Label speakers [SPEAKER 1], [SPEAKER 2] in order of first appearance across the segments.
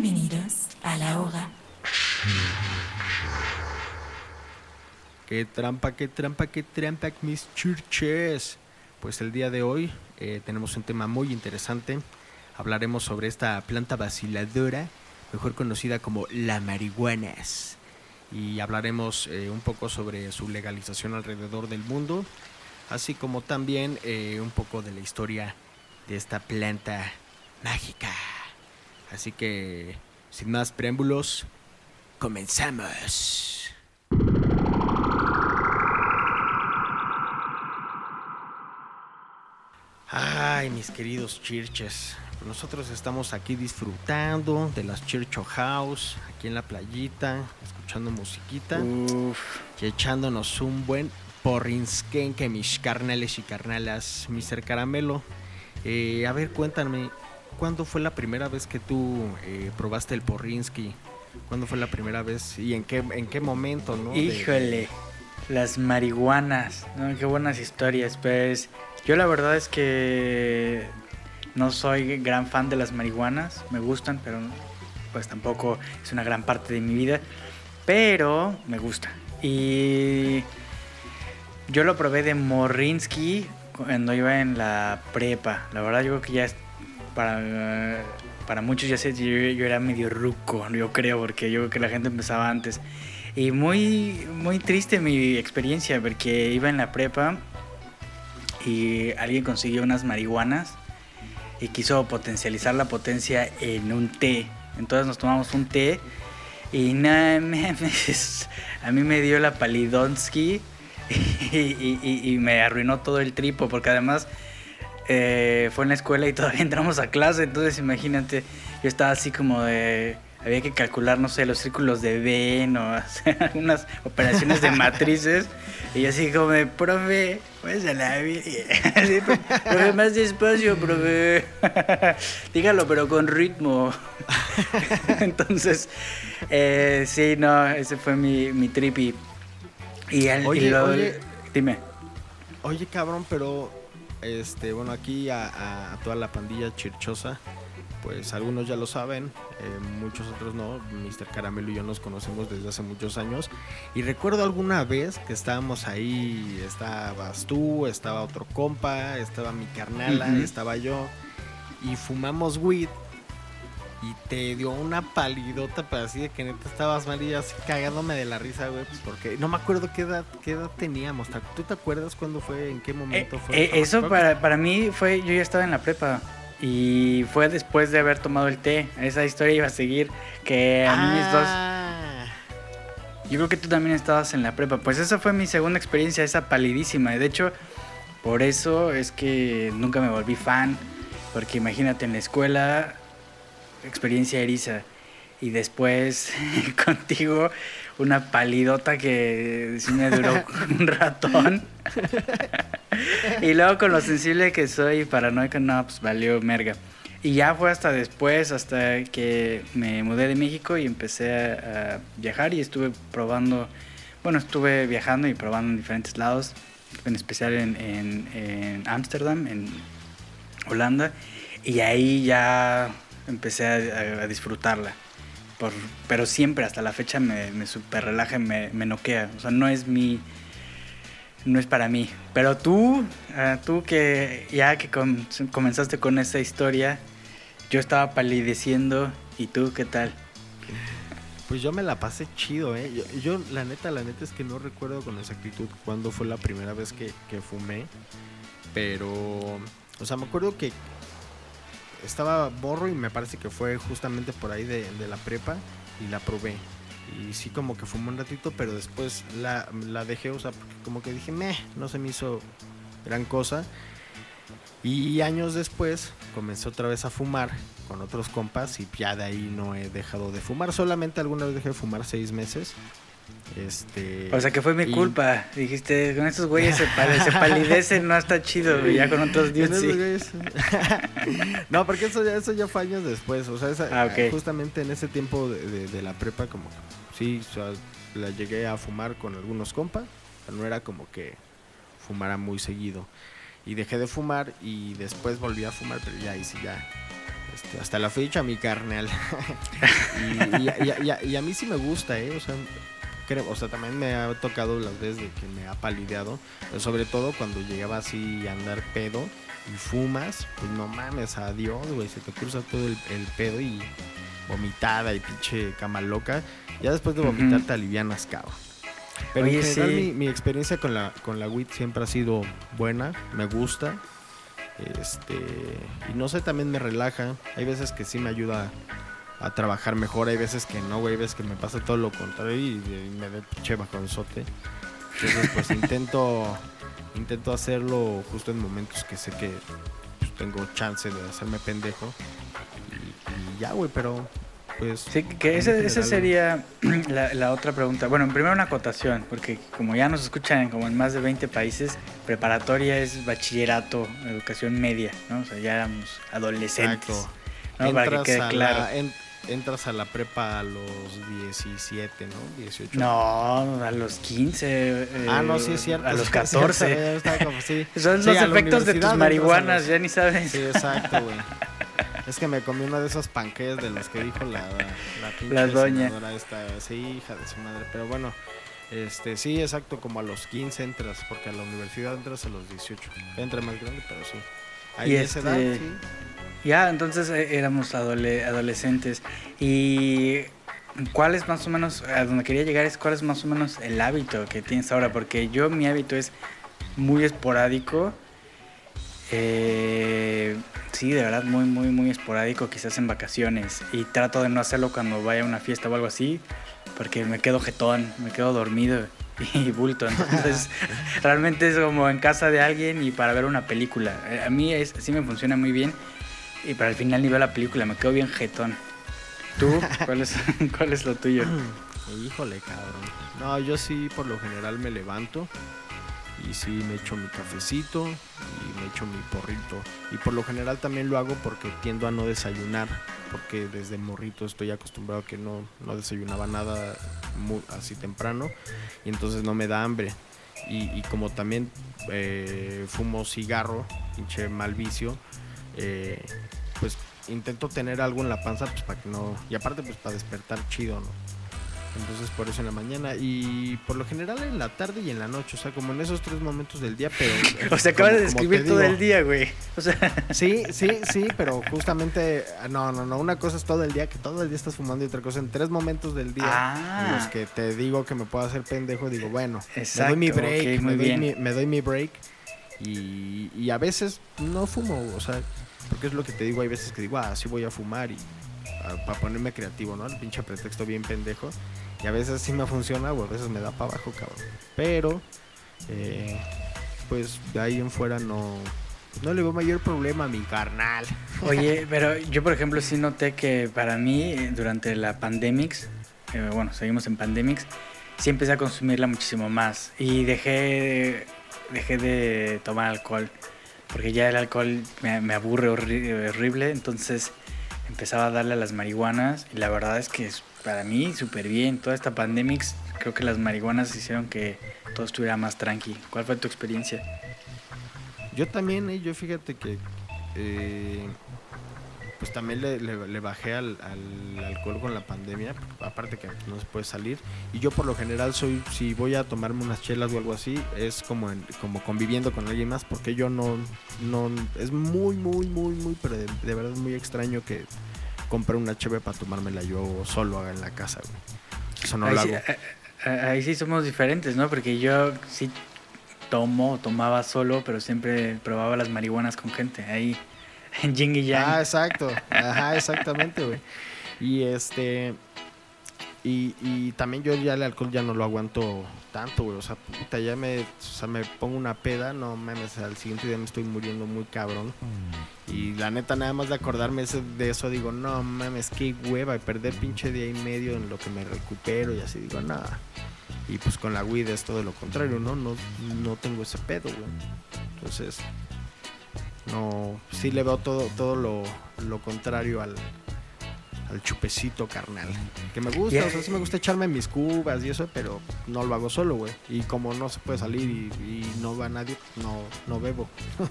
[SPEAKER 1] Bienvenidos a la hora.
[SPEAKER 2] Qué trampa, qué trampa, qué trampa, mis churches. Pues el día de hoy eh, tenemos un tema muy interesante. Hablaremos sobre esta planta vaciladora, mejor conocida como la marihuanas. Y hablaremos eh, un poco sobre su legalización alrededor del mundo, así como también eh, un poco de la historia de esta planta mágica. Así que, sin más preámbulos, comenzamos. Ay, mis queridos churches, nosotros estamos aquí disfrutando de las Church House, aquí en la playita, escuchando musiquita y echándonos un buen porrinskenke, mis carnales y carnalas, Mr. Caramelo. Eh, a ver, cuéntame, ¿cuándo fue la primera vez que tú eh, probaste el porrinsky? ¿Cuándo fue la primera vez y en qué, en qué momento, no?
[SPEAKER 3] Híjole, las marihuanas. Qué buenas historias. Pues yo la verdad es que no soy gran fan de las marihuanas, me gustan, pero pues tampoco es una gran parte de mi vida, pero me gusta. Y yo lo probé de Morrinsky cuando iba en la prepa. La verdad yo creo que ya para, para muchos ya sé, yo, yo era medio ruco, yo creo, porque yo creo que la gente empezaba antes. Y muy, muy triste mi experiencia, porque iba en la prepa y alguien consiguió unas marihuanas y quiso potencializar la potencia en un té. Entonces nos tomamos un té y nada, a mí me dio la palidonsky y, y- y- y me arruinó todo el tripo, porque además eh, fue en la escuela y todavía entramos a clase, entonces imagínate, yo estaba así como de... Había que calcular, no sé, los círculos de Venn o hacer algunas operaciones de matrices. Y yo así como de, profe, pues a la vi-". Así, profe, más despacio, profe. Dígalo, pero con ritmo. Entonces, eh, sí, no, ese fue mi, mi trip. Y, y, al- y
[SPEAKER 2] Oye,
[SPEAKER 3] lo-
[SPEAKER 2] oye.
[SPEAKER 3] dime.
[SPEAKER 2] Oye, cabrón, pero este, bueno, aquí a, toda la pandilla chirchosa, pues algunos ya lo saben, eh, muchos otros no. Mr. Caramelo y yo nos conocemos desde hace muchos años. Y recuerdo alguna vez que estábamos ahí, estabas tú, estaba otro compa, estaba mi carnala, estaba yo, y fumamos weed. Y te dio una palidota, pero así de que neta estabas mal y yo así cagándome de la risa, güey, pues porque no me acuerdo qué edad, qué edad teníamos. ¿Te- ¿Tú te acuerdas cuándo fue, en qué
[SPEAKER 3] Eh,
[SPEAKER 2] momento fue?
[SPEAKER 3] eh, eso para, para mí fue, yo ya estaba en la prepa. Y fue después de haber tomado el té. Esa historia iba a seguir. Que a mí mis dos.
[SPEAKER 2] Ah,
[SPEAKER 3] Yo creo que tú también estabas en la prepa. Pues esa fue mi segunda experiencia, esa palidísima. De hecho, por eso es que nunca me volví fan. Porque imagínate en la escuela, experiencia eriza. Y después contigo, una palidota que sí me duró un ratón. y luego con lo sensible que soy y paranoico, no, pues valió merga. Y ya fue hasta después, hasta que me mudé de México y empecé a, a viajar y estuve probando, bueno, estuve viajando y probando en diferentes lados, en especial en en- en Ámsterdam, en, Holanda, y ahí ya empecé a, a- disfrutarla. Por- pero siempre, hasta la fecha, me, me super relaja, me, me noquea. O sea, no es mi. No es para mí. Pero tú, ah, tú que ya que com- comenzaste con esta historia, yo estaba palideciendo. ¿Y tú qué tal?
[SPEAKER 2] Pues yo me la pasé chido, ¿eh? Yo, yo, la neta, la neta es que no recuerdo con exactitud cuándo fue la primera vez que, que fumé. Pero, o sea, me acuerdo que estaba borro y me parece que fue justamente por ahí de, de la prepa y la probé. Y sí como que fumé un ratito, pero después la, la dejé, o sea, como que dije, meh, no se me hizo gran cosa. Y años después comencé otra vez a fumar con otros compas y ya de ahí no he dejado de fumar. Solamente alguna vez dejé de fumar seis meses. Este.
[SPEAKER 3] O sea, que fue mi
[SPEAKER 2] y-
[SPEAKER 3] culpa. Dijiste, con estos güeyes se, pal- se palidecen, no está chido. güey, Ya con otros
[SPEAKER 2] ¿Quién
[SPEAKER 3] dudes, sí.
[SPEAKER 2] no, porque eso ya, eso ya fue años después. O sea, esa-
[SPEAKER 3] Ah,
[SPEAKER 2] justamente en ese tiempo de, de- de la prepa, como que sí, o sea, la llegué a fumar con algunos compas. no era como que fumara muy seguido. Y dejé de fumar y después volví a fumar, pero ya ahí sí ya. Este, hasta la fecha, mi carnal. y, y- y- y- y a mí sí me gusta, ¿eh? O sea, creo, o sea, también me ha tocado las veces de que me ha palideado. Pero sobre todo cuando llegaba así a andar pedo y fumas, pues no mames, adiós, güey. Se te cruza todo el, el pedo y vomitada y pinche cama loca. Ya después de vomitar
[SPEAKER 3] Ujú.
[SPEAKER 2] te alivianas, cabrón. Pero
[SPEAKER 3] Oye,
[SPEAKER 2] en general
[SPEAKER 3] sí.
[SPEAKER 2] mi, mi experiencia con la, con la WIT siempre ha sido buena, me gusta. Este, y no sé, también me relaja. Hay veces que sí me ayuda a trabajar mejor, hay veces que no, güey, hay veces que me pasa todo lo contrario y, y me da pinche bajonzote. Entonces, pues intento intento hacerlo justo en momentos que sé que pues, tengo chance de hacerme pendejo. Y, y ya, güey, pero pues
[SPEAKER 3] Sí, que ese,
[SPEAKER 2] general,
[SPEAKER 3] sería la, la otra pregunta. Bueno, primero una acotación, porque como ya nos escuchan como en más de 20 países, preparatoria es bachillerato, educación media, ¿no? O sea, ya éramos adolescentes.
[SPEAKER 2] Exacto.
[SPEAKER 3] ¿no? Para que quede claro.
[SPEAKER 2] la- en- entras a la prepa a los 17, ¿no? 18.
[SPEAKER 3] No, a los 15. eh,
[SPEAKER 2] Ah, no, sí es cierto.
[SPEAKER 3] A los
[SPEAKER 2] sí es cierto,
[SPEAKER 3] 14.
[SPEAKER 2] ya estaba como, sí.
[SPEAKER 3] Son
[SPEAKER 2] Sí,
[SPEAKER 3] los efectos de tus marihuanas,
[SPEAKER 2] los-
[SPEAKER 3] ya ni sabes.
[SPEAKER 2] Sí, exacto, güey. Es que me comí una de esas panqués de las que dijo la, la pinche
[SPEAKER 3] La doña.
[SPEAKER 2] esta, sí, hija de su madre. Pero bueno, este, sí, exacto, como a los 15 entras, porque a la universidad entras a los 18. Entra más grande, pero sí. Ahí
[SPEAKER 3] Y
[SPEAKER 2] edad,
[SPEAKER 3] este,
[SPEAKER 2] sí.
[SPEAKER 3] Ya, entonces eh, éramos adole- adolescentes. ¿Y cuál es más o menos, a donde quería llegar es cuál es más o menos el hábito que tienes ahora? Porque yo mi hábito es muy esporádico. Eh, sí, de verdad, muy, muy, muy esporádico, quizás en vacaciones. Y trato de no hacerlo cuando vaya a una fiesta o algo así, porque me quedo jetón, me quedo dormido y bulto. Entonces, realmente es como en casa de alguien y para ver una película. Eh, A mí es, sí me funciona muy bien. Y para el final ni veo la película, me quedo bien jetón. ¿Tú? ¿Cuál es, cuál es lo tuyo?
[SPEAKER 2] Híjole, cabrón. No, yo sí por lo general me levanto y sí me echo mi cafecito y me echo mi porrito. Y por lo general también lo hago porque tiendo a no desayunar, porque desde morrito estoy acostumbrado a que no, no desayunaba nada mu- así temprano y entonces no me da hambre. Y, y como también eh, fumo cigarro, pinche mal vicio, eh, pues intento tener algo en la panza pues para que no... Y aparte pues para despertar chido, ¿no? Entonces por eso en la mañana. Y por lo general en la tarde y en la noche, o sea, como en esos tres momentos del día, pero...
[SPEAKER 3] O sea, acabas de describir todo
[SPEAKER 2] digo,
[SPEAKER 3] el día, güey. O sea,
[SPEAKER 2] Sí, sí, sí, pero justamente, no, no, no, una cosa es todo el día, que todo el día estás fumando y otra cosa en tres momentos del día en los
[SPEAKER 3] ah,
[SPEAKER 2] que te digo que me puedo hacer pendejo, digo, bueno,
[SPEAKER 3] Exacto,
[SPEAKER 2] me doy mi break, me, doy mi, me doy mi break. Y, y a veces no fumo, o sea, porque es lo que te digo, hay veces que digo, ah, sí voy a fumar y para ponerme creativo, ¿no? El pinche pretexto bien pendejo. Y a veces sí me funciona o a veces me da para abajo, cabrón. Pero, eh, pues de ahí en fuera no, no le veo mayor problema a mi carnal.
[SPEAKER 3] oye, pero yo por ejemplo sí noté que para mí durante la pandemics, eh, bueno, seguimos en pandemics, sí empecé a consumirla muchísimo más y dejé, dejé de tomar alcohol porque ya el alcohol me, me aburre horri- horrible, entonces empezaba a darle a las marihuanas y la verdad es que para mí súper bien. Toda esta pandemics, creo que las marihuanas hicieron que todo estuviera más tranqui. ¿Cuál fue tu experiencia?
[SPEAKER 2] Yo también, eh, yo fíjate que eh, pues también le, le- le bajé al, al alcohol con la pandemia, aparte que no se puede salir. Y yo por lo general soy, si voy a tomarme unas chelas o algo así, es como en- como conviviendo con alguien más, porque yo no, no, es muy, muy, muy, muy, pero de, de verdad muy extraño que compre una cheve para tomármela yo solo en la casa, güey. Eso no
[SPEAKER 3] ahí,
[SPEAKER 2] lo
[SPEAKER 3] sí,
[SPEAKER 2] hago.
[SPEAKER 3] a- a- ahí sí somos diferentes, ¿no? Porque yo sí tomo, tomaba solo, pero siempre probaba las marihuanas con gente. Ahí, en Jing y Yang.
[SPEAKER 2] Ah, exacto. Ajá, exactamente, güey. Y este. Y, y también yo ya el alcohol ya no lo aguanto tanto, güey. O sea, puta, ya me, o sea, me pongo una peda, no mames, al siguiente día me estoy muriendo muy cabrón. Y la neta, nada más de acordarme de eso, digo, no mames, qué hueva, y perder pinche día y medio en lo que me recupero y así, digo, nada. Y pues con la weed es todo lo contrario, ¿no? No, no tengo ese pedo, güey. Entonces, no, sí le veo todo, todo lo, lo contrario al, al chupecito carnal. Que me gusta, o sea, sí me gusta echarme mis cubas y eso, pero no lo hago solo, güey. Y como no se puede salir y, y no va nadie, no, no bebo.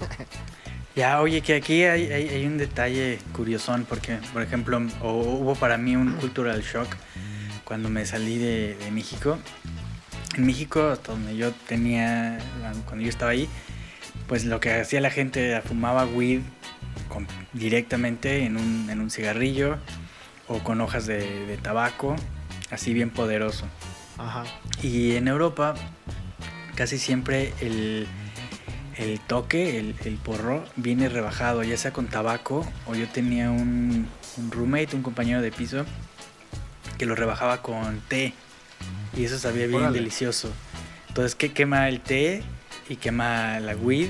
[SPEAKER 3] Ya, oye, que aquí hay, hay, hay un detalle curiosón, porque, por ejemplo, o- hubo para mí un cultural shock cuando me salí de, de México. En México, hasta donde yo tenía, cuando yo estaba ahí, pues lo que hacía la gente era fumaba weed con- directamente en un, en un cigarrillo o con hojas de, de tabaco, así bien poderoso.
[SPEAKER 2] Ajá.
[SPEAKER 3] Y en Europa casi siempre el, el toque, el, el porro, viene rebajado, ya sea con tabaco o yo tenía un, un roommate, un compañero de piso, que lo rebajaba con té. Y eso sabía bien
[SPEAKER 2] Órale.
[SPEAKER 3] delicioso. Entonces que quema el té y quema la weed.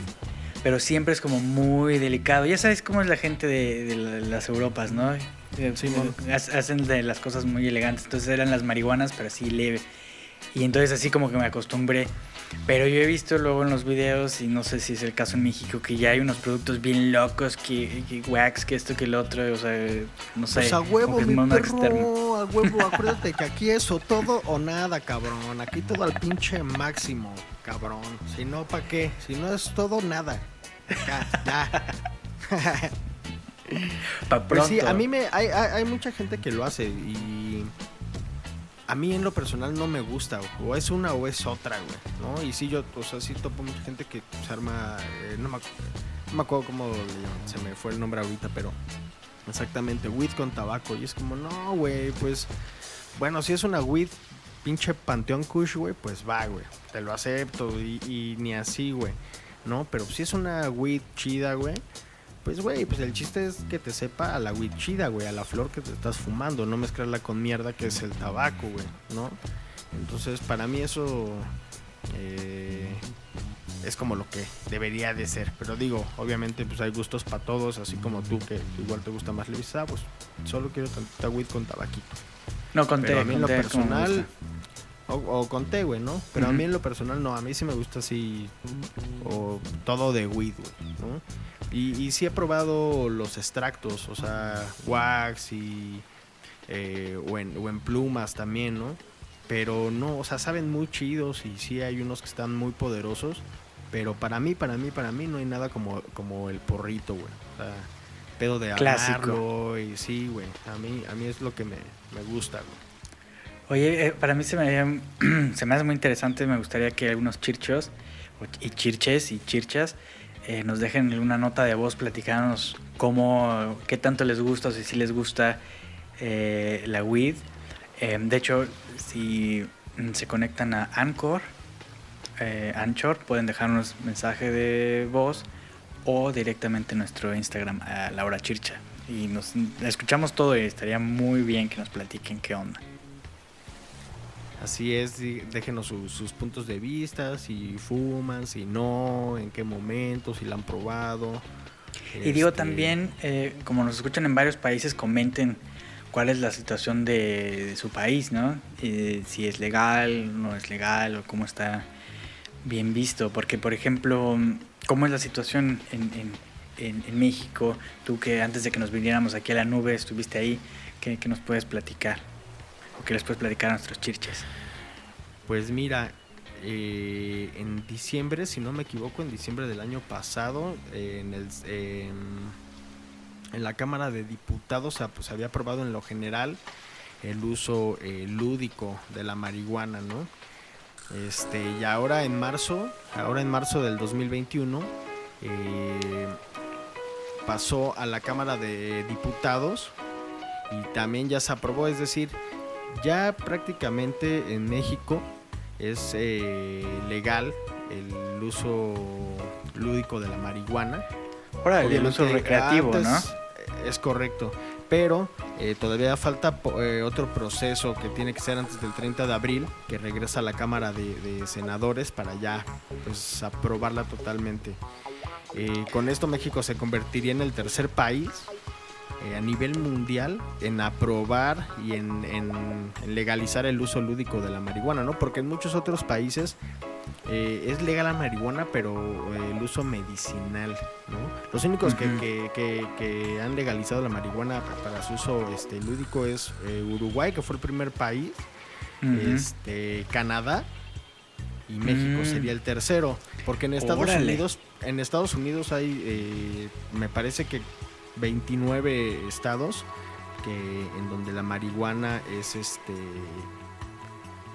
[SPEAKER 3] Pero siempre es como muy delicado. Ya sabes cómo es la gente de, de la- las Europas, ¿no? Eh,
[SPEAKER 2] Simón.
[SPEAKER 3] ha- Hacen de las cosas muy elegantes. Entonces eran las marihuanas, pero así leve. Y entonces así como que me acostumbré. Pero yo he visto luego en los videos, y no sé si es el caso en México, que ya hay unos productos bien locos, que, que wax, que esto, que el otro, o sea, no sé.
[SPEAKER 2] Pues a huevo, mi perro,
[SPEAKER 3] externo.
[SPEAKER 2] a huevo. Acuérdate que aquí es o todo o nada, cabrón. Aquí todo al pinche máximo, cabrón. Si no, ¿pa' qué? Si no es todo, nada.
[SPEAKER 3] Pa'
[SPEAKER 2] Pues sí,
[SPEAKER 3] pronto.
[SPEAKER 2] a mí me... Hay, hay, hay mucha gente que lo hace y... A mí en lo personal no me gusta, o es una o es otra, güey, ¿no? Y sí, yo, o sea, sí topo mucha gente que se arma, eh, no, me, no me acuerdo cómo se me fue el nombre ahorita, pero exactamente, weed con tabaco, y es como, no, güey, pues, bueno, si es una weed, pinche Panteón Kush, güey, pues va, güey, te lo acepto, y, y ni así, güey, ¿no? Pero si es una weed chida, güey, pues, güey, pues el chiste es que te sepa a la weed chida, güey, a la flor que te estás fumando, no mezclarla con mierda que es el tabaco, güey, ¿no? Entonces, para mí eso eh, es como lo que debería de ser. Pero digo, obviamente, pues hay gustos para todos, así como tú, que igual te gusta más levisa, pues solo quiero tantita weed con tabaquito.
[SPEAKER 3] No conté,
[SPEAKER 2] Pero a mí en lo personal. O, o con té, güey, ¿no? Pero a
[SPEAKER 3] Ujú.
[SPEAKER 2] mí en lo personal no, a mí sí me gusta así, o todo de weed, güey, ¿no? Y, y sí he probado los extractos, o sea, wax y... eh, o, en, o en plumas también, ¿no? Pero no, o sea, saben muy chidos y sí hay unos que están muy poderosos. Pero para mí, para mí, para mí no hay nada como, como el porrito, güey. O sea, pedo de
[SPEAKER 3] Clásico.
[SPEAKER 2] amarlo y sí, güey. A mí, a mí es lo que me, me gusta, güey.
[SPEAKER 3] Oye, eh, para mí se me, se me hace muy interesante, me gustaría que algunos chirchos y chirches y chirchas eh, nos dejen una nota de voz platicándonos cómo, qué tanto les gusta o si les gusta eh, la weed. Eh, de hecho, si mm, se conectan a Anchor, eh, Anchor, pueden dejarnos mensaje de voz o directamente en nuestro Instagram a Laura Chircha. Y nos escuchamos todo y estaría muy bien que nos platiquen qué onda.
[SPEAKER 2] Así es, déjenos su- sus puntos de vista, si fuman, si no, en qué momento, si la han probado.
[SPEAKER 3] Y digo
[SPEAKER 2] Este,
[SPEAKER 3] también, eh, como nos escuchan en varios países, comenten cuál es la situación de, de su país, ¿no? Eh, si es legal, no es legal, o cómo está bien visto. Porque, por ejemplo, ¿cómo es la situación en, en- en- en México? Tú que antes de que nos viniéramos aquí a la nube estuviste ahí, ¿qué, qué nos puedes platicar? ¿O qué les puedes platicar a nuestros chirches?
[SPEAKER 2] Pues mira, eh, en diciembre, si no me equivoco, en diciembre del año pasado, en, el, en- la Cámara de Diputados se había aprobado en lo general el uso eh, lúdico de la marihuana, ¿no? Este, y ahora en marzo, ahora en marzo del 2021, eh, pasó a la Cámara de Diputados y también ya se aprobó, es decir, ya prácticamente en México es eh, legal el uso lúdico de la marihuana.
[SPEAKER 3] Ahora, el uso recreativo, ¿no?
[SPEAKER 2] Es correcto, pero eh, todavía falta eh, otro proceso que tiene que ser antes del 30 de abril, que regresa a la Cámara de, de Senadores para ya pues, aprobarla totalmente. Eh, con esto México se convertiría en el tercer país eh, a nivel mundial en aprobar y en, en- en legalizar el uso lúdico de la marihuana, ¿no? Porque en muchos otros países eh, es legal la marihuana, pero eh, el uso medicinal, ¿no? Los únicos que- que, que- que han legalizado la marihuana pa- para su uso este, lúdico es Uruguay, que fue el primer país, este, Canadá y México
[SPEAKER 3] Mm.
[SPEAKER 2] sería el tercero, porque en Estados
[SPEAKER 3] Órale.
[SPEAKER 2] Unidos, en Estados Unidos hay, eh, me parece que 29 estados que en donde la marihuana es este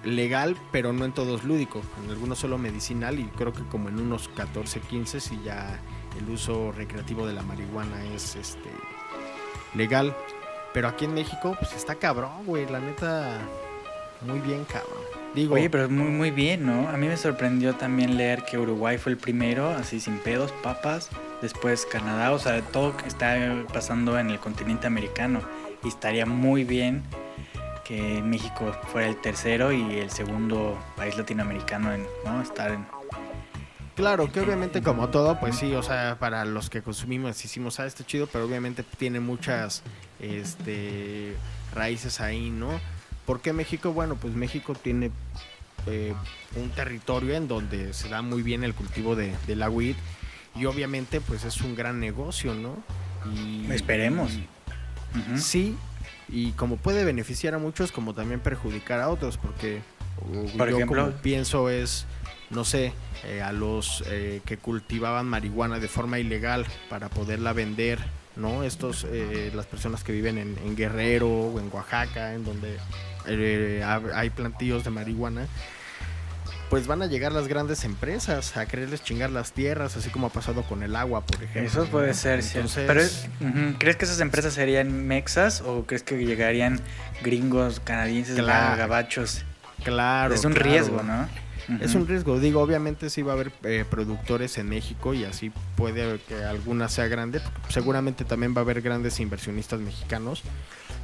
[SPEAKER 2] legal, pero no en todos lúdico, en algunos solo medicinal y creo que como en unos 14, 15 si ya el uso recreativo de la marihuana es este legal. Pero aquí en México, pues está cabrón, güey, la neta, muy bien cabrón. Digo,
[SPEAKER 3] Oye, pero muy, muy bien, ¿no? A mí me sorprendió también leer que Uruguay fue el primero, así sin pedos, papas. Después Canadá, o sea, todo que está pasando en el continente americano. Y estaría muy bien que México fuera el tercero y el segundo país latinoamericano en ¿no? estar en...
[SPEAKER 2] Claro, que obviamente como todo, pues sí, o sea, para los que consumimos hicimos, ah, está chido, pero obviamente tiene muchas este, raíces ahí, ¿no? ¿Por qué México? Bueno, pues México tiene eh, un territorio en donde se da muy bien el cultivo de, de la weed y obviamente pues es un gran negocio, ¿no? Y,
[SPEAKER 3] Esperemos.
[SPEAKER 2] y-. Sí, y como puede beneficiar a muchos, como también perjudicar a otros, porque
[SPEAKER 3] Por
[SPEAKER 2] yo
[SPEAKER 3] ejemplo-
[SPEAKER 2] como pienso es, no sé, eh, a los eh, que cultivaban marihuana de forma ilegal para poderla vender, ¿no? Estos, eh, las personas que viven en, en Guerrero o en Oaxaca, en donde eh, ha- hay plantillos de marihuana, pues van a llegar las grandes empresas a quererles chingar las tierras, así como ha pasado con el agua, por ejemplo.
[SPEAKER 3] Eso puede
[SPEAKER 2] ¿no?
[SPEAKER 3] ser, Pero, es- ¿crees que esas empresas serían mexas o crees que llegarían gringos, canadienses,
[SPEAKER 2] Claro.
[SPEAKER 3] gabachos?
[SPEAKER 2] claro.
[SPEAKER 3] es un
[SPEAKER 2] claro.
[SPEAKER 3] riesgo, ¿no?
[SPEAKER 2] Es un riesgo, digo, obviamente sí va a haber eh, productores en México y así puede que alguna sea grande, seguramente también va a haber grandes inversionistas mexicanos,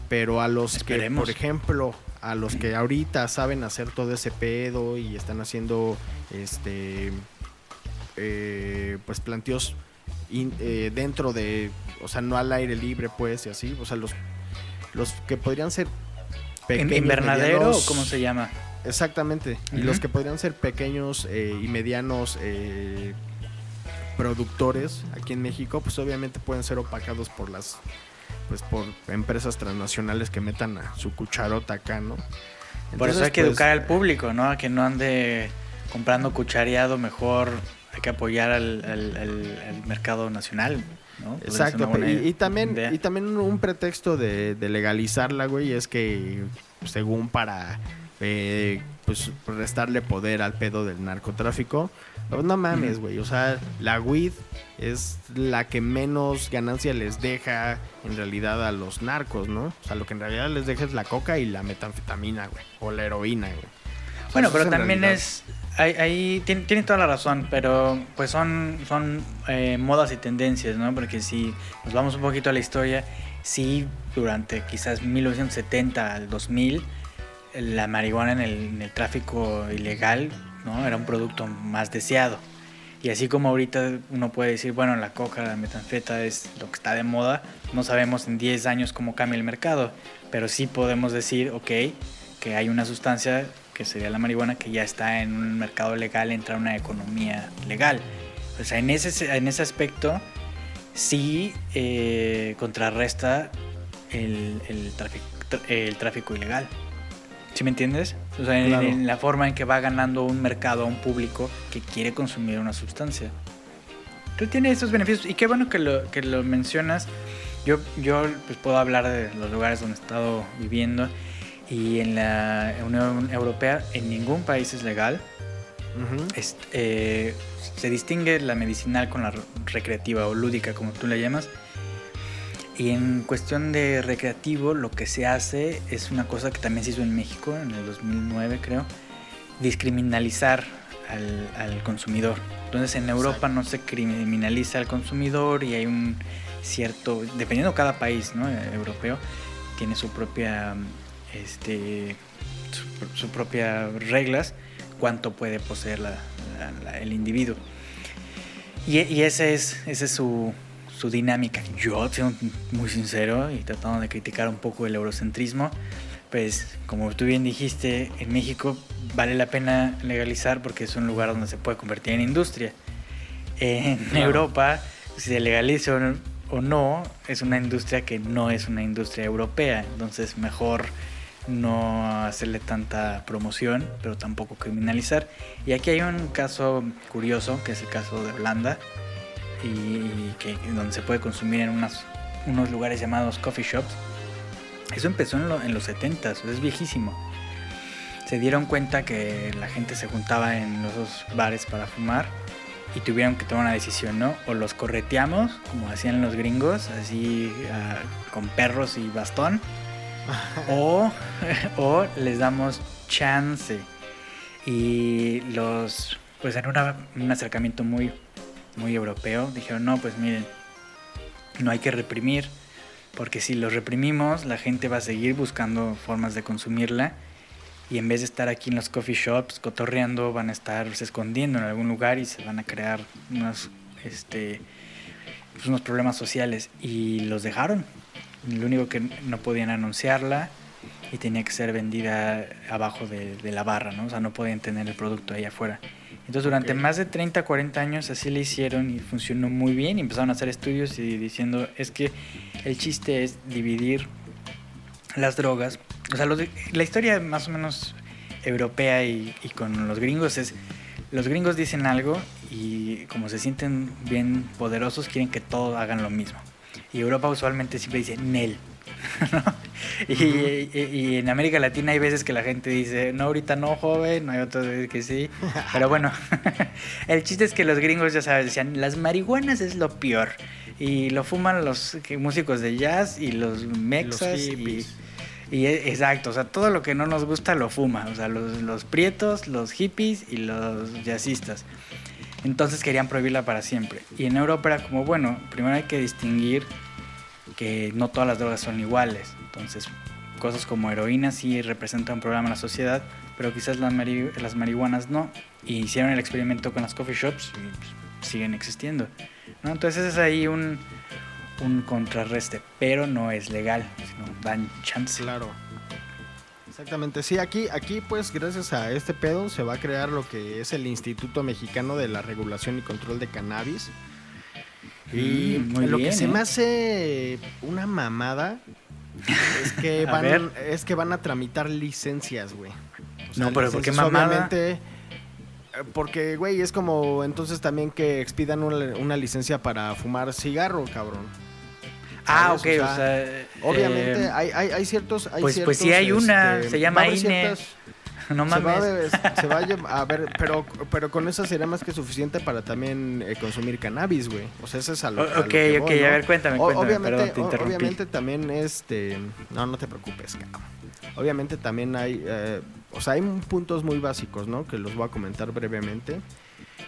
[SPEAKER 2] pero a los
[SPEAKER 3] Esperemos.
[SPEAKER 2] que, por ejemplo, a los que ahorita saben hacer todo ese pedo y están haciendo este eh, pues planteos in- eh, dentro de, o sea, no al aire libre pues y así, o sea, los los que podrían ser
[SPEAKER 3] ¿En
[SPEAKER 2] pequeños,
[SPEAKER 3] ¿Invernadero
[SPEAKER 2] medianos-
[SPEAKER 3] o cómo se llama?
[SPEAKER 2] Exactamente. Y los que podrían ser pequeños eh, y medianos productores aquí en México, pues obviamente pueden ser opacados por las pues por empresas transnacionales que metan a su cucharota acá, ¿no?
[SPEAKER 3] Por eso hay que
[SPEAKER 2] pues,
[SPEAKER 3] educar al público, ¿no? A que no ande comprando cuchareado, mejor hay que apoyar al, al- al- al mercado nacional, ¿no?
[SPEAKER 2] Exacto, y, y también
[SPEAKER 3] idea.
[SPEAKER 2] y también un pretexto de, de legalizarla, güey, es que según para eh, pues restarle poder al pedo del narcotráfico, pues, no mames, güey, o sea, la weed es la que menos ganancia les deja en realidad a los narcos, ¿no? O sea, lo que en realidad les deja es la coca y la metanfetamina, güey, o la heroína, güey. O sea,
[SPEAKER 3] Bueno, pero también
[SPEAKER 2] realidad.
[SPEAKER 3] es. Ahí, ahí tiene, tiene toda la razón, pero pues son, son eh, modas y tendencias, ¿no? Porque si nos vamos un poquito a la historia, sí, durante quizás 1970 al 2000, la marihuana en el, en tráfico ilegal, ¿no? Era un producto más deseado. Y así como ahorita uno puede decir, bueno, la coca, la metanfeta es lo que está de moda, no sabemos en 10 años cómo cambia el mercado, pero sí podemos decir, ok, que hay una sustancia que sería la marihuana que ya está en un mercado legal, entra a una economía legal. O sea, en ese, en ese aspecto sí eh, contrarresta el, el tráfico ilegal. ¿Sí me entiendes? O sea, en,
[SPEAKER 2] Claro.
[SPEAKER 3] en la forma en que va ganando un mercado a un público que quiere consumir una sustancia. Entonces tiene esos beneficios. Y qué bueno que lo, que lo mencionas. Yo, yo pues, puedo hablar de los lugares donde he estado viviendo. Y en la Unión Europea en ningún país es legal.
[SPEAKER 2] Ujú.
[SPEAKER 3] Es- eh, se distingue la medicinal con la re- recreativa o lúdica, como tú la llamas. Y en cuestión de recreativo, lo que se hace es una cosa que también se hizo en México en el 2009, creo, discriminalizar al, al consumidor. Entonces en Europa no se criminaliza al consumidor y hay un cierto, dependiendo de cada país ¿no? Eh, europeo, tiene su propia, este, su, su propia reglas, cuánto puede poseer la- la- la- el individuo. Y, y ese es, ese es su, su dinámica. Yo, siendo muy sincero y tratando de criticar un poco el eurocentrismo, pues como tú bien dijiste, en México vale la pena legalizar porque es un lugar donde se puede convertir en industria. En
[SPEAKER 2] Claro.
[SPEAKER 3] Europa, si se legaliza o no- o no, es una industria que no es una industria europea. Entonces mejor no hacerle tanta promoción, pero tampoco criminalizar. Y aquí hay un caso curioso, que es el caso de Holanda, y que donde se puede consumir en unas, unos lugares llamados coffee shops. Eso empezó en, lo- en los 70, es viejísimo. Se dieron cuenta que la gente se juntaba en los bares para fumar y tuvieron que tomar una decisión, ¿no? O los correteamos, como hacían los gringos, así ah, con perros y bastón, o, o les damos chance. Y los, pues en una- un acercamiento muy, muy europeo, dijeron, no, pues miren, no hay que reprimir, porque si los reprimimos, la gente va a seguir buscando formas de consumirla. Y en vez de estar aquí en los coffee shops cotorreando, van a estar se escondiendo en algún lugar y se van a crear unos, este, pues, unos problemas sociales. Y los dejaron. Lo único que no podían anunciarla y tenía que ser vendida abajo de, de la barra, ¿no? O sea, no podían tener el producto ahí afuera. Entonces, durante
[SPEAKER 2] Ok.
[SPEAKER 3] más de 30, 40 años así le hicieron y funcionó muy bien. Y empezaron a hacer estudios y diciendo, es que el chiste es dividir las drogas. O sea, lo de- la historia más o menos europea y, y con los gringos es, los gringos dicen algo y como se sienten bien poderosos quieren que todos hagan lo mismo. Y Europa usualmente siempre dice Nel. ¿no? y, y- y en América Latina hay veces que la gente dice, no, ahorita no, joven, no hay otras veces que sí. Pero bueno, el chiste es que los gringos, ya sabes, decían, las marihuanas es lo peor. Y lo fuman los músicos de jazz y los mexas y,
[SPEAKER 2] hippies.
[SPEAKER 3] y e- exacto, o sea, todo lo que no nos gusta lo fuma, o sea, los, los prietos, los hippies y los jazzistas. Entonces querían prohibirla para siempre. Y en Europa era como, bueno, primero hay que distinguir que no todas las drogas son iguales. Entonces, cosas como heroína sí representan un problema en la sociedad, pero quizás las, mari- las marihuanas no. Y hicieron el experimento con las coffee shops y pues, siguen existiendo. ¿no? Entonces es ahí un, un contrarreste, pero no es legal, sino dan chance.
[SPEAKER 2] Claro. Exactamente, sí, aquí, aquí pues gracias a este pedo se va a crear lo que es el Instituto Mexicano de la Regulación y Control de Cannabis. Y
[SPEAKER 3] Mm, muy
[SPEAKER 2] lo que se
[SPEAKER 3] ¿eh?
[SPEAKER 2] me hace una mamada es que
[SPEAKER 3] A
[SPEAKER 2] van,
[SPEAKER 3] ver.
[SPEAKER 2] es que van a tramitar licencias, güey. O
[SPEAKER 3] No, pero ¿por qué mamada?
[SPEAKER 2] Obviamente, eh, porque, güey, es como entonces también que expidan una, una licencia para fumar cigarro, cabrón.
[SPEAKER 3] Ah, ok,
[SPEAKER 2] O
[SPEAKER 3] o
[SPEAKER 2] sea, Hay,
[SPEAKER 3] eh,
[SPEAKER 2] hay, hay, hay ciertos. Hay
[SPEAKER 3] pues- pues
[SPEAKER 2] ciertos,
[SPEAKER 3] sí hay una,
[SPEAKER 2] este,
[SPEAKER 3] se llama
[SPEAKER 2] a
[SPEAKER 3] INE.
[SPEAKER 2] ciertas-
[SPEAKER 3] no
[SPEAKER 2] se va, a,
[SPEAKER 3] mames.
[SPEAKER 2] ver- se va a a ver, pero, pero con eso sería más que suficiente para también eh, consumir cannabis, güey. O sea, eso es a lo,
[SPEAKER 3] O-
[SPEAKER 2] a lo
[SPEAKER 3] ok,
[SPEAKER 2] que
[SPEAKER 3] ok,
[SPEAKER 2] voy, ¿no?
[SPEAKER 3] a ver, cuéntame,
[SPEAKER 2] obviamente,
[SPEAKER 3] perdón, te
[SPEAKER 2] o-
[SPEAKER 3] interrumpí.
[SPEAKER 2] obviamente también, este, no, no te preocupes, cabrón. Obviamente también hay, eh, o sea, hay puntos muy básicos, ¿no? Que los voy a comentar brevemente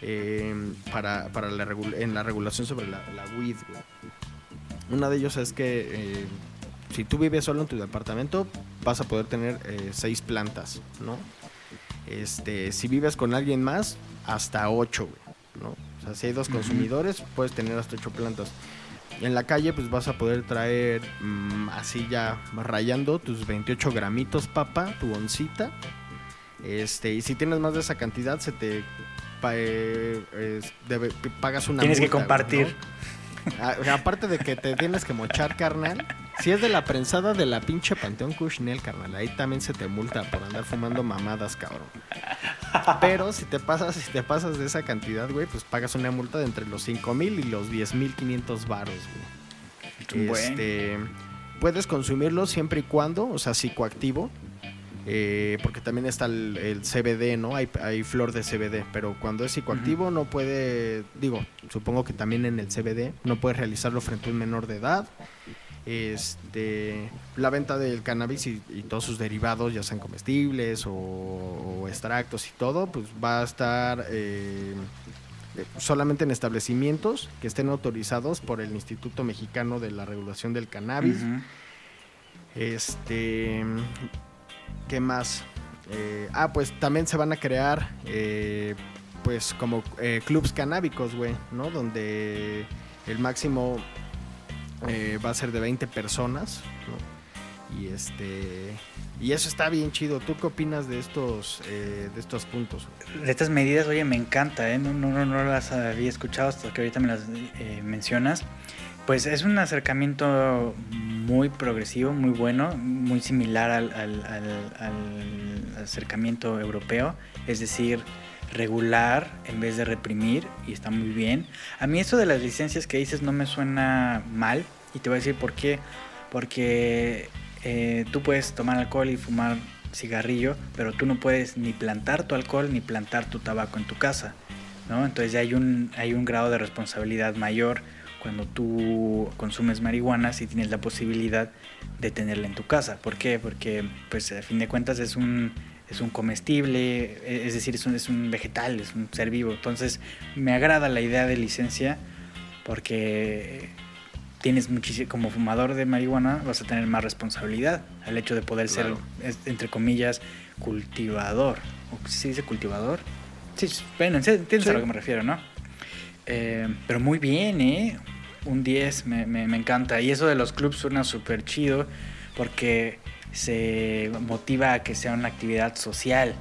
[SPEAKER 2] eh, para, para la en la regulación sobre la, la weed, güey. Una de ellos es que si tú vives solo en tu departamento, vas a poder tener eh, seis plantas, ¿no? Este, si vives con alguien más, hasta ocho, güey, ¿no? O sea, si hay dos consumidores, puedes tener hasta ocho plantas. En la calle, pues vas a poder traer mm, así ya rayando tus 28 gramitos, papa, tu oncita. Este, y si tienes más de esa cantidad, se te eh, debe- pagas una
[SPEAKER 3] Tienes que
[SPEAKER 2] multa,
[SPEAKER 3] compartir.
[SPEAKER 2] ¿no? Ah, aparte de que te tienes que mochar, carnal. Si es de la prensada de la pinche Panteón Cushnell, carnal, ahí también se te multa por andar fumando mamadas, cabrón. Pero si te pasas, si te pasas de esa cantidad, güey, pues pagas una multa de entre los 5 mil y los 10 mil 500 varos, güey. Este, puedes consumirlo siempre y cuando, o sea, psicoactivo. Eh, porque también está el, el CBD, ¿no? Hay, hay flor de CBD, pero cuando es psicoactivo no puede, digo, supongo que también en el CBD no puedes realizarlo frente a un menor de edad. Este, la venta del cannabis y, y todos sus derivados, ya sean comestibles o, o extractos y todo, pues va a estar eh, solamente en establecimientos que estén autorizados por el Instituto Mexicano de la Regulación del Cannabis. Este, ¿qué más? Eh, ah, pues también se van a crear, eh, pues como eh, clubs canábicos, güey, ¿no? Donde el máximo va a ser de 20 personas, ¿no? Y este, y eso está bien chido. ¿Tú qué opinas de estos, de estos puntos?
[SPEAKER 3] De estas medidas, oye, me encanta, ¿eh? No, no, no, no las había escuchado hasta que ahorita me las mencionas. Pues es un acercamiento muy progresivo, muy bueno, muy similar al, acercamiento europeo, es decir, regular en vez de reprimir y está muy bien. A mí eso de las licencias que dices no me suena mal y te voy a decir por qué. Porque eh, tú puedes tomar alcohol y fumar cigarrillo, pero tú no puedes ni plantar tu alcohol ni plantar tu tabaco en tu casa. ¿no? Entonces ya hay un, hay un grado de responsabilidad mayor cuando tú consumes marihuana si tienes la posibilidad de tenerla en tu casa. ¿Por qué? Porque pues a fin de cuentas es un, es un comestible, e- es decir, es un, es un vegetal, es un ser vivo. Entonces me agrada la idea de licencia porque tienes muchísimo, como fumador de marihuana vas a tener más responsabilidad al hecho de poder
[SPEAKER 2] Claro.
[SPEAKER 3] ser, entre comillas, cultivador. ¿O ¿Se dice cultivador? Sí, bueno, entiendes
[SPEAKER 2] Sí.
[SPEAKER 3] a lo que me refiero, ¿no? Eh, pero muy bien, ¿eh? Un 10, me, me- me encanta. Y eso de los clubs suena súper chido porque se motiva a que sea una actividad social,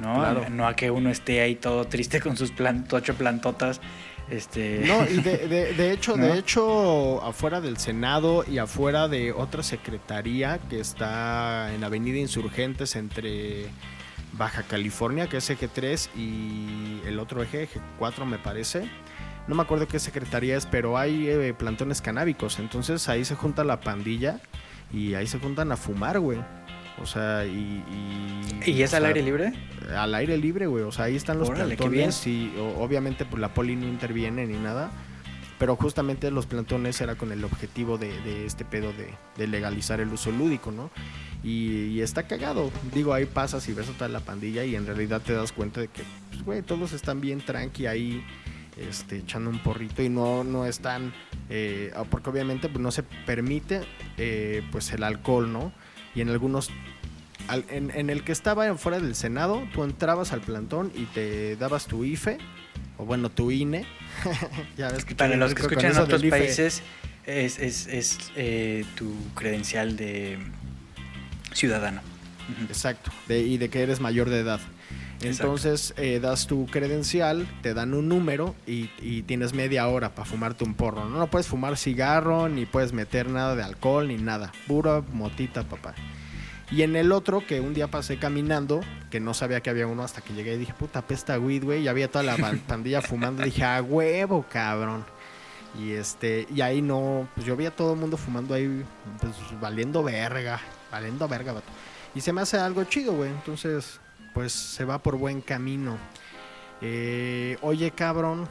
[SPEAKER 3] ¿no?
[SPEAKER 2] Claro.
[SPEAKER 3] No a que uno esté ahí todo triste con sus plan- ocho plantotas. Este...
[SPEAKER 2] No, y de, de- de hecho,
[SPEAKER 3] ¿No?
[SPEAKER 2] de hecho, afuera del Senado y afuera de otra secretaría que está en Avenida Insurgentes entre Baja California, que es eje 3, y el otro eje, eje 4 me parece. No me acuerdo qué secretaría es, pero hay eh, plantones canábicos. Entonces ahí se junta la pandilla y ahí se juntan a fumar, güey. O sea, y... ¿Y,
[SPEAKER 3] ¿Y es al
[SPEAKER 2] sea,
[SPEAKER 3] aire libre?
[SPEAKER 2] al aire libre, güey. O sea, ahí están los
[SPEAKER 3] Órale,
[SPEAKER 2] plantones y o- obviamente pues la poli no interviene ni nada. Pero justamente los plantones era con el objetivo de, este pedo de, legalizar el uso lúdico, ¿no? Y, está cagado. Digo, ahí pasas y ves a toda la pandilla y en realidad te das cuenta de que, pues, güey, todos están bien tranqui ahí, este, echando un porrito y no, no están, eh, porque obviamente pues, no se permite, eh, pues, el alcohol, ¿no? Y en algunos al- en, en el que estaba fuera del Senado, tú entrabas al plantón y te dabas tu IFE, o bueno, tu INE. ya ves que
[SPEAKER 3] Para los que escuchan en otros
[SPEAKER 2] IFE.
[SPEAKER 3] países, es, es, es, eh, tu credencial de ciudadano.
[SPEAKER 2] Exacto, de- y de que eres mayor de edad. Entonces eh, das tu credencial, te dan un número y, y tienes media hora para fumarte un porro. ¿no? no puedes fumar cigarro, ni puedes meter nada de alcohol, ni nada. Pura motita, papá. Y en el otro, que un día pasé caminando, que no sabía que había uno hasta que llegué y dije, puta pesta weed, güey. Y había toda la pandilla fumando. Dije, a huevo, cabrón. Y este, y ahí no, pues yo vi a todo el mundo fumando ahí, pues valiendo verga, valiendo verga, vato. Y se me hace algo chido, güey. Entonces, pues se va por buen camino. Eh, oye, cabrón.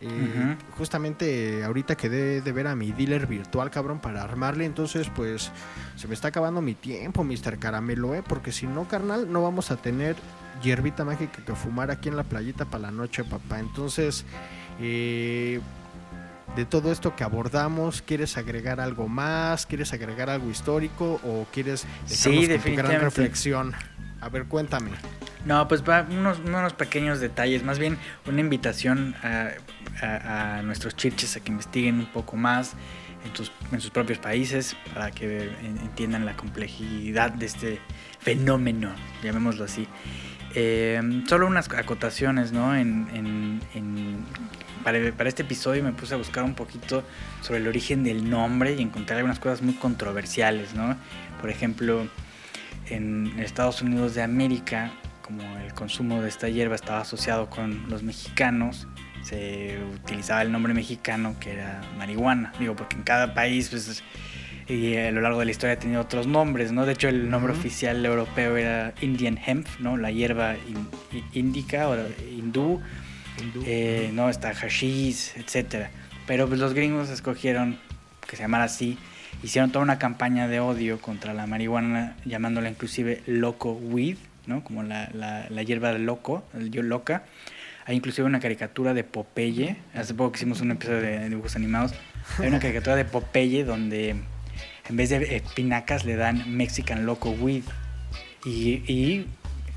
[SPEAKER 2] Eh. Justamente ahorita quedé de ver a mi dealer virtual, cabrón, para armarle. Entonces, pues se me está acabando mi tiempo, Mr. Caramelo, ¿eh? Porque si no, carnal, no vamos a tener hierbita mágica que fumar aquí en la playita para la noche, papá. Entonces, eh, de todo esto que abordamos, ¿quieres agregar algo más? ¿Quieres agregar algo histórico? ¿O quieres dejarnos
[SPEAKER 3] Sí,
[SPEAKER 2] con tu gran reflexión? A ver, cuéntame.
[SPEAKER 3] No, pues va unos, unos pequeños detalles, más bien una invitación a, a- a nuestros chirches a que investiguen un poco más en sus, en sus propios países para que en- entiendan la complejidad de este fenómeno, llamémoslo así. Eh, solo unas acotaciones, ¿no? En, en- en- para, para este episodio me puse a buscar un poquito sobre el origen del nombre y encontré algunas cosas muy controversiales, ¿no? Por ejemplo, en Estados Unidos de América, como el consumo de esta hierba estaba asociado con los mexicanos, se utilizaba el nombre mexicano que era marihuana. Digo, porque en cada país, pues, y a lo largo de la historia ha tenido otros nombres, ¿no? De hecho, el nombre
[SPEAKER 2] Ujú.
[SPEAKER 3] oficial europeo era Indian hemp, ¿no? La hierba in- índica o hindú. Eh, no, está hashish, etcétera. Pero pues los gringos escogieron que se llamara así. Hicieron toda una campaña de odio contra la marihuana, llamándola inclusive loco weed, ¿no? Como la, la, la hierba del loco, el yo loca. Hay inclusive una caricatura de Popeye. Hace poco que hicimos un episodio de dibujos animados. Hay una caricatura de Popeye donde en vez de espinacas le dan Mexican Loco Weed. Y, y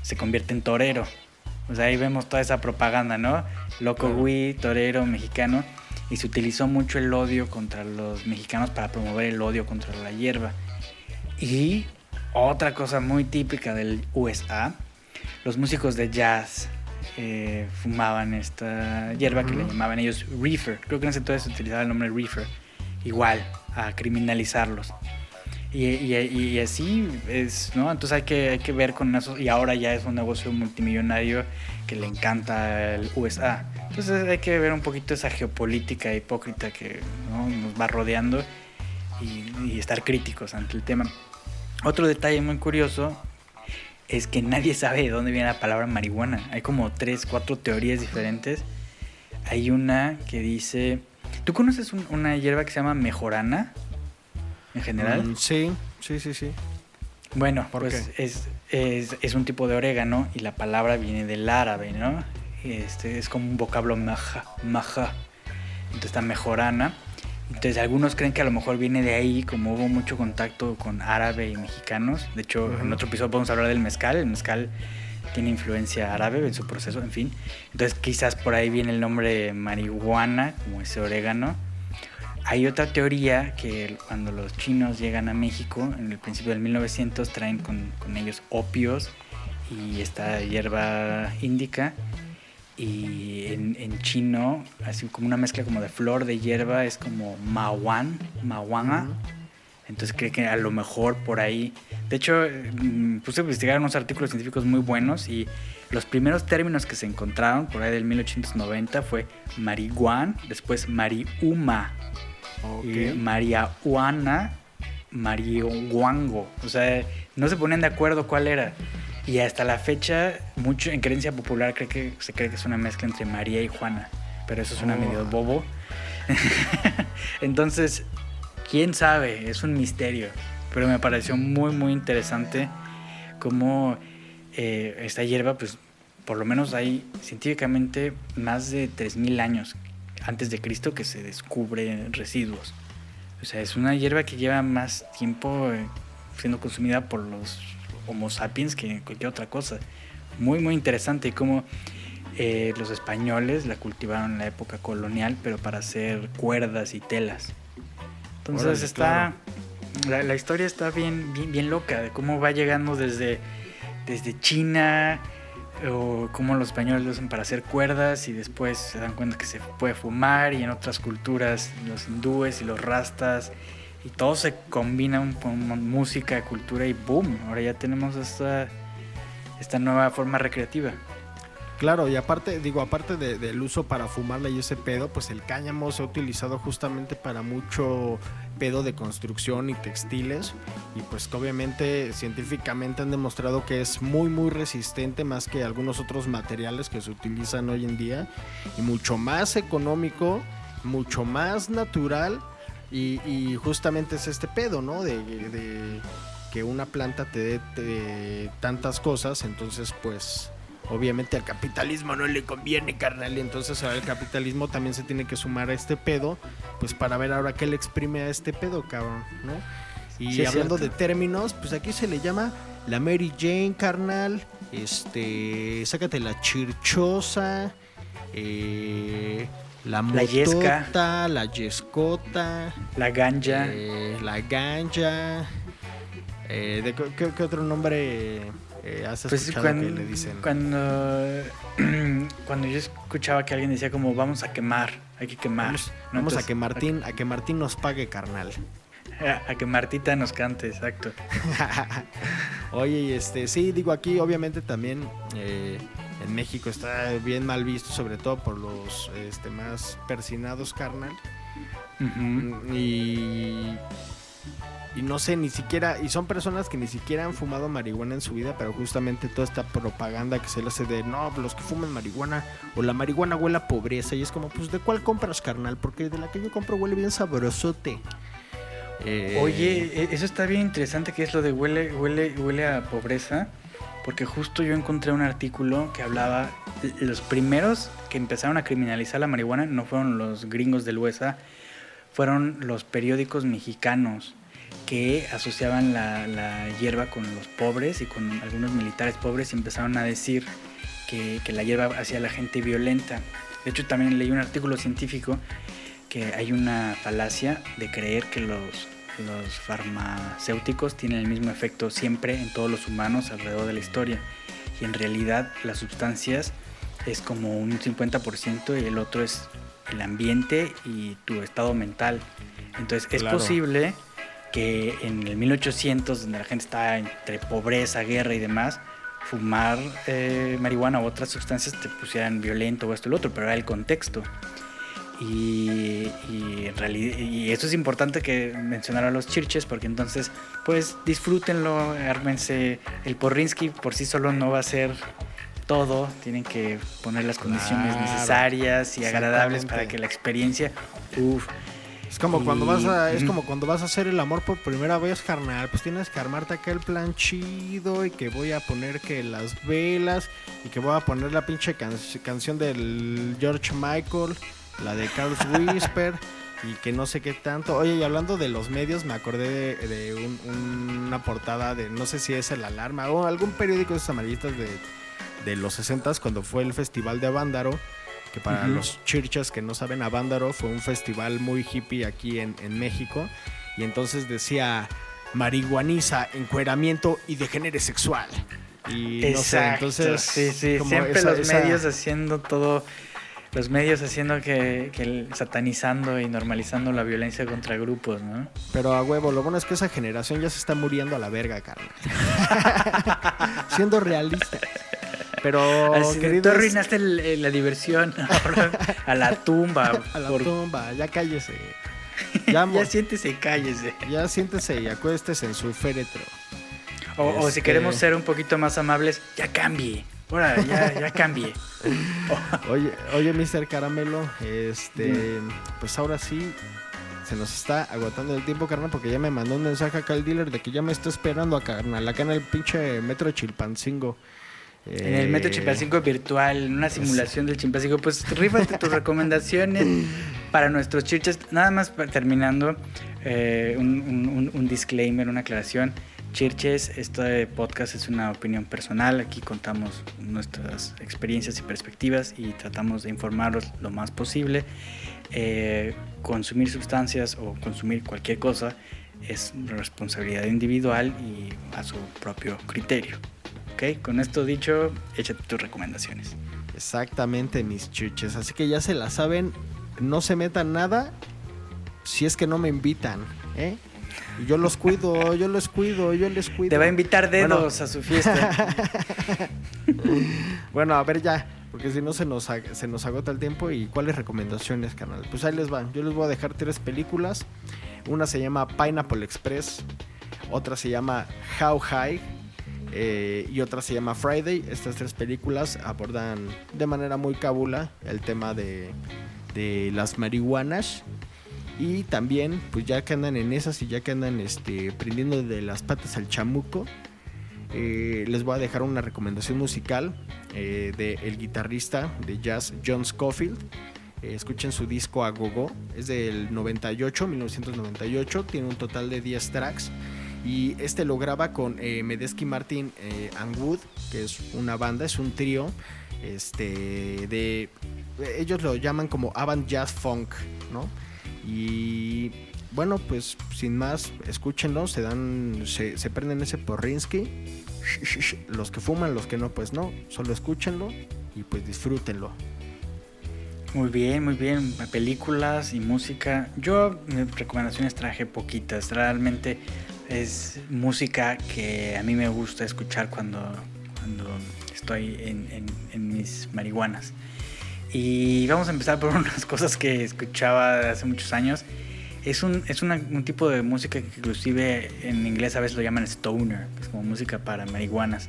[SPEAKER 3] se convierte en torero. O sea, ahí vemos toda esa propaganda, ¿no? Loco. Weed, torero mexicano. Y se utilizó mucho el odio contra los mexicanos para promover el odio contra la hierba. Y otra cosa muy típica del USA, los músicos de jazz eh, fumaban esta hierba que le llamaban ellos reefer. Creo que en ese entonces se utilizaba el nombre reefer, igual a criminalizarlos. Y, y- y así es, ¿no? Entonces hay que, hay que ver con eso. Y ahora ya es un negocio multimillonario que le encanta el USA. Entonces hay que ver un poquito esa geopolítica hipócrita que ¿no? nos va rodeando y, y estar críticos ante el tema. Otro detalle muy curioso es que nadie sabe de dónde viene la palabra marihuana. Hay como tres, cuatro teorías diferentes. Hay una que dice... ¿Tú conoces un- una hierba que se llama mejorana? En general.
[SPEAKER 2] Mm, sí, sí, sí, sí.
[SPEAKER 3] Bueno,
[SPEAKER 2] ¿Por
[SPEAKER 3] pues es, es, es un tipo de orégano y la palabra viene del árabe, ¿no? Este es como un vocablo maja, maja. Entonces está mejorana. Entonces algunos creen que a lo mejor viene de ahí, como hubo mucho contacto con árabe y mexicanos. De hecho, en
[SPEAKER 2] Ujú.
[SPEAKER 3] otro episodio podemos hablar del mezcal. El mezcal tiene influencia árabe en su proceso, en fin. Entonces quizás por ahí viene el nombre marihuana, como ese orégano. Hay otra teoría que cuando los chinos llegan a México, en el principio del 1900, traen con, con ellos opios y esta hierba índica. Y en, en chino, así como una mezcla como de flor de hierba, es como mawan, mawana.
[SPEAKER 2] Ujú.
[SPEAKER 3] Entonces creo que a lo mejor por ahí. De hecho, mm, puse a investigar unos artículos científicos muy buenos y los primeros términos que se encontraron por ahí del 1890 fue marihuana, después mariuma
[SPEAKER 2] Ok.
[SPEAKER 3] y marihuana, marihuango. O sea, no se ponían de acuerdo cuál era. Y hasta la fecha, mucho en creencia popular cree que se cree que es una mezcla entre María y Juana. Pero eso suena
[SPEAKER 2] Oh.
[SPEAKER 3] medio bobo. Entonces, quién sabe, es un misterio. Pero me pareció muy, muy interesante cómo eh, esta hierba, pues, por lo menos hay científicamente más de 3.000 años antes de Cristo que se descubre residuos. O sea, es una hierba que lleva más tiempo eh, siendo consumida por los Homo sapiens que cualquier otra cosa. Muy, muy interesante y cómo eh, los españoles la cultivaron en la época colonial, pero para hacer cuerdas y telas. Entonces
[SPEAKER 2] Órale,
[SPEAKER 3] está... La, la historia está bien, bien, bien loca de cómo va llegando desde, desde China o cómo los españoles lo usan para hacer cuerdas y después se dan cuenta que se puede fumar y en otras culturas los hindúes y los rastas y todo se combina con música, cultura y boom, ahora ya tenemos esta, esta nueva forma recreativa.
[SPEAKER 2] Claro, y aparte, digo, aparte de- del uso para fumarla y ese pedo, pues el cáñamo se ha utilizado justamente para mucho pedo de construcción y textiles. Y pues obviamente científicamente han demostrado que es muy, muy resistente más que algunos otros materiales que se utilizan hoy en día. Y mucho más económico, mucho más natural. Y, y justamente es este pedo, ¿no? De, de que una planta te dé te- tantas cosas, entonces pues obviamente al capitalismo no le conviene, carnal. Y entonces al capitalismo también se tiene que sumar a este pedo, pues para ver ahora qué le exprime a este pedo, cabrón, ¿no? Y
[SPEAKER 3] Sí,
[SPEAKER 2] hablando de términos, pues aquí se le llama la Mary Jane, carnal. Este, sácate la chirchosa, eh, la
[SPEAKER 3] La yesca.
[SPEAKER 2] motota, la yescota,
[SPEAKER 3] La ganja,
[SPEAKER 2] eh, la ganja. Eh, ¿de qué, qué- otro nombre eh, has
[SPEAKER 3] pues
[SPEAKER 2] escuchado
[SPEAKER 3] cuando,
[SPEAKER 2] que le dicen?
[SPEAKER 3] cuando, cuando yo escuchaba que alguien decía como vamos a quemar, hay que quemar.
[SPEAKER 2] Vamos,
[SPEAKER 3] ¿no?
[SPEAKER 2] vamos a que Martín, a que Martín nos pague, carnal.
[SPEAKER 3] A, a que Martita nos cante, exacto.
[SPEAKER 2] Oye, este, sí, digo aquí, obviamente también eh, en México está bien mal visto, sobre todo por los este, más persinados, carnal. Y, y no sé, ni siquiera, y son personas que ni siquiera han fumado marihuana en su vida, pero justamente toda esta propaganda que se le hace de, no, los que fuman marihuana, o la marihuana huele a pobreza, y es como, pues, ¿de cuál compras, carnal? Porque de la que yo compro huele bien sabrosote. Eh,
[SPEAKER 3] Oye, e- eso está bien interesante que es lo de huele, huele, huele a pobreza, porque justo yo encontré un artículo que hablaba, los primeros que empezaron a criminalizar la marihuana no fueron los gringos del USA, fueron los periódicos mexicanos que asociaban la, la hierba con los pobres y con algunos militares pobres y empezaron a decir que, que la hierba hacía a la gente violenta. De hecho, también leí un artículo científico que hay una falacia de creer que los, los farmacéuticos tienen el mismo efecto siempre en todos los humanos alrededor de la historia. Y en realidad las sustancias es como un 50% y el otro es el ambiente y tu estado mental. Entonces es
[SPEAKER 2] Claro.
[SPEAKER 3] posible que en el 1800, donde la gente estaba entre pobreza, guerra y demás, fumar eh, marihuana u otras sustancias te pusieran violento o esto y lo otro, pero era el contexto. Y, y en realidad, y eso es importante que mencionar a los chirches, porque entonces, pues disfrútenlo, ármense. El porrinsky por sí solo no va a ser todo, tienen que poner las condiciones
[SPEAKER 2] Claro,
[SPEAKER 3] necesarias y agradables para que la experiencia, uff,
[SPEAKER 2] Es como cuando vas a, es como cuando vas a hacer el amor por primera vez, carnal. Pues tienes que armarte acá el plan chido y que voy a poner que las velas y que voy a poner la pinche can- canción del George Michael, la de Carl Whisper y que no sé qué tanto. Oye, y hablando de los medios, me acordé de, de un- una portada de, no sé si es el Alarma o algún periódico de esos amarillistas de, de los 60 cuando fue el festival de Avándaro que para los chirchas que no saben, Avándaro fue un festival muy hippie aquí en, en México. Y entonces decía marihuaniza, encueramiento y degenere sexual. Y no sé,
[SPEAKER 3] Exacto,
[SPEAKER 2] entonces.
[SPEAKER 3] sí, sí, siempre
[SPEAKER 2] esa-
[SPEAKER 3] los
[SPEAKER 2] esa-
[SPEAKER 3] medios haciendo todo, los medios haciendo que, satanizando y normalizando la violencia contra grupos, ¿no?
[SPEAKER 2] Pero a huevo, lo bueno es que esa generación ya se está muriendo a la verga, carnal. Siendo realistas. Pero,
[SPEAKER 3] Así
[SPEAKER 2] queridos,
[SPEAKER 3] tú arruinaste el- el- la diversión ahora a la tumba.
[SPEAKER 2] a la
[SPEAKER 3] por-
[SPEAKER 2] tumba, ya cállese. Ya,
[SPEAKER 3] ya siéntese, cállese.
[SPEAKER 2] ya siéntese y acuéstese en su féretro.
[SPEAKER 3] O, o si
[SPEAKER 2] Este-
[SPEAKER 3] queremos ser un poquito más amables, ya cambie. Ahora, ya, ya cambie.
[SPEAKER 2] Oye, oye, Mr. Caramelo, este, pues ahora sí se nos está agotando el tiempo, carnal, porque ya me mandó un mensaje acá el dealer de que ya me está esperando a carnal, acá en el pinche metro Chilpancingo.
[SPEAKER 3] En el Metro
[SPEAKER 2] Eh,
[SPEAKER 3] Chimpancingo virtual, en una simulación del Chimpancingo, pues rífate tus recomendaciones para nuestros chirches. Nada más terminando, eh, un- un disclaimer, una aclaración. Chirches, este podcast es una opinión personal. Aquí contamos nuestras experiencias y perspectivas y tratamos de informarlos lo más posible. Eh, consumir sustancias o consumir cualquier cosa es responsabilidad individual y a su propio criterio. ¿Ok? Con esto dicho, échate tus recomendaciones.
[SPEAKER 2] Exactamente, mis chiches. Así que ya se la saben, no se metan nada si es que no me invitan, ¿eh? Y Yo los cuido, yo los cuido, yo les cuido.
[SPEAKER 3] Te va a invitar
[SPEAKER 2] Bueno.
[SPEAKER 3] dedos a su fiesta.
[SPEAKER 2] Bueno, a ver ya, porque si no se nos, se nos agota el tiempo. ¿Y cuáles recomendaciones, canal? Pues ahí les van. Yo les voy a dejar tres películas. Una se llama Pineapple Express, otra se llama How High eh, y otra se llama Friday. Estas tres películas abordan de manera muy cabula el tema de, de las marihuanas. Y también, pues ya que andan en esas y ya que andan este, prendiendo de las patas al chamuco, eh, les voy a dejar una recomendación musical eh, de el guitarrista de jazz John Scofield. Eh, escuchen su disco A Gogo, es del 98, 1998, tiene un total de 10 tracks. Y este lo graba con eh, Medesky Martin and Wood, que es una banda, es un trío. Este, de. Ellos lo llaman como Avant Jazz Funk, ¿no? Y bueno, pues sin más, escúchenlo, se dan, se, se prenden ese porrinsky. Los que fuman, los que no, pues no, solo escúchenlo y pues disfrútenlo.
[SPEAKER 3] Muy bien, muy bien. Películas y música. Yo mis recomendaciones traje poquitas. Realmente es música que a mí me gusta escuchar cuando, cuando estoy en, en- en mis marihuanas. Y vamos a empezar por unas cosas que escuchaba hace muchos años. Es un, es una- un tipo de música que inclusive en inglés a veces lo llaman stoner, es como música para marihuanas.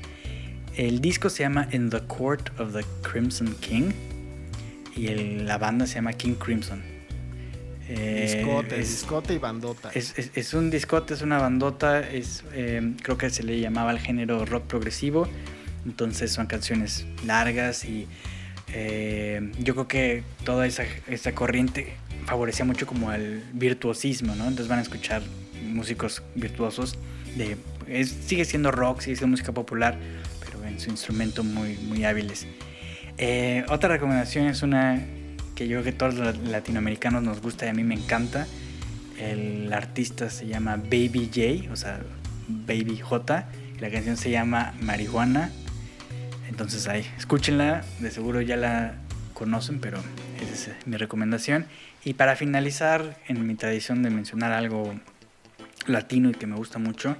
[SPEAKER 3] El disco se llama In the Court of the Crimson King y el- la banda se llama King Crimson. Eh,
[SPEAKER 2] discote,
[SPEAKER 3] es,
[SPEAKER 2] discote y bandota.
[SPEAKER 3] es- es- es un discote, es una bandota, es, eh, creo que se le llamaba el género rock progresivo, entonces son canciones largas y eh, yo creo que toda esa, esa corriente favorecía mucho como el virtuosismo, ¿no? Entonces van a escuchar músicos virtuosos, de, sigue siendo rock, sigue siendo música popular, pero en su instrumento muy, muy hábiles. Eh, otra recomendación es una que yo creo que todos los latinoamericanos nos gusta y a mí me encanta. El artista se llama Baby J, o sea, Baby J. y La canción se llama Marihuana. Entonces ahí, escúchenla, de seguro ya la conocen, pero esa es eh, mi recomendación. Y para finalizar, en mi tradición de mencionar algo latino y que me gusta mucho,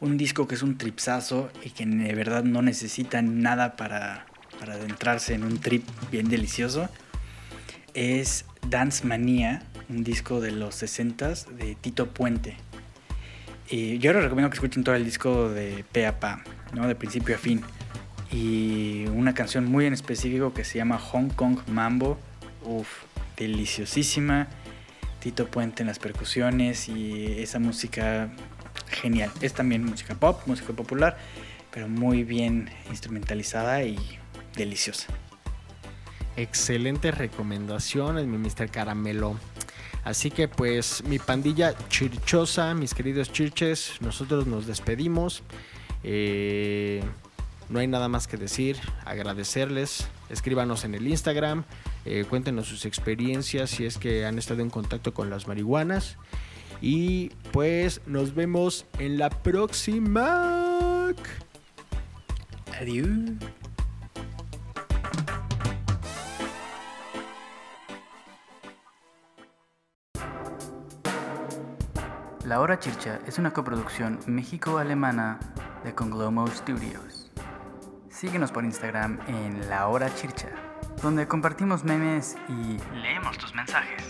[SPEAKER 3] un disco que es un tripsazo y que de verdad no necesita nada para, para adentrarse en un trip bien delicioso, es Dance Manía, un disco de los 60s de Tito Puente. Y yo les recomiendo que escuchen todo el disco de pe a pa, ¿no? de principio a fin. Y una canción muy en específico que se llama Hong Kong Mambo. Uf, deliciosísima. Tito Puente en las percusiones y esa música genial. Es también música pop, música popular, pero muy bien instrumentalizada y deliciosa.
[SPEAKER 2] Excelentes recomendaciones, mi Mr. Caramelo. Así que pues mi pandilla chirchosa, mis queridos chirches, nosotros nos despedimos. Eh, no hay nada más que decir, agradecerles. Escríbanos en el Instagram, eh, cuéntenos sus experiencias si es que han estado en contacto con las marihuanas. Y pues nos vemos en la próxima.
[SPEAKER 3] Adiós. La Hora Chircha es una coproducción México-Alemana de Conglomo Studios. Síguenos por Instagram en La Hora Chircha, donde compartimos memes y leemos tus mensajes.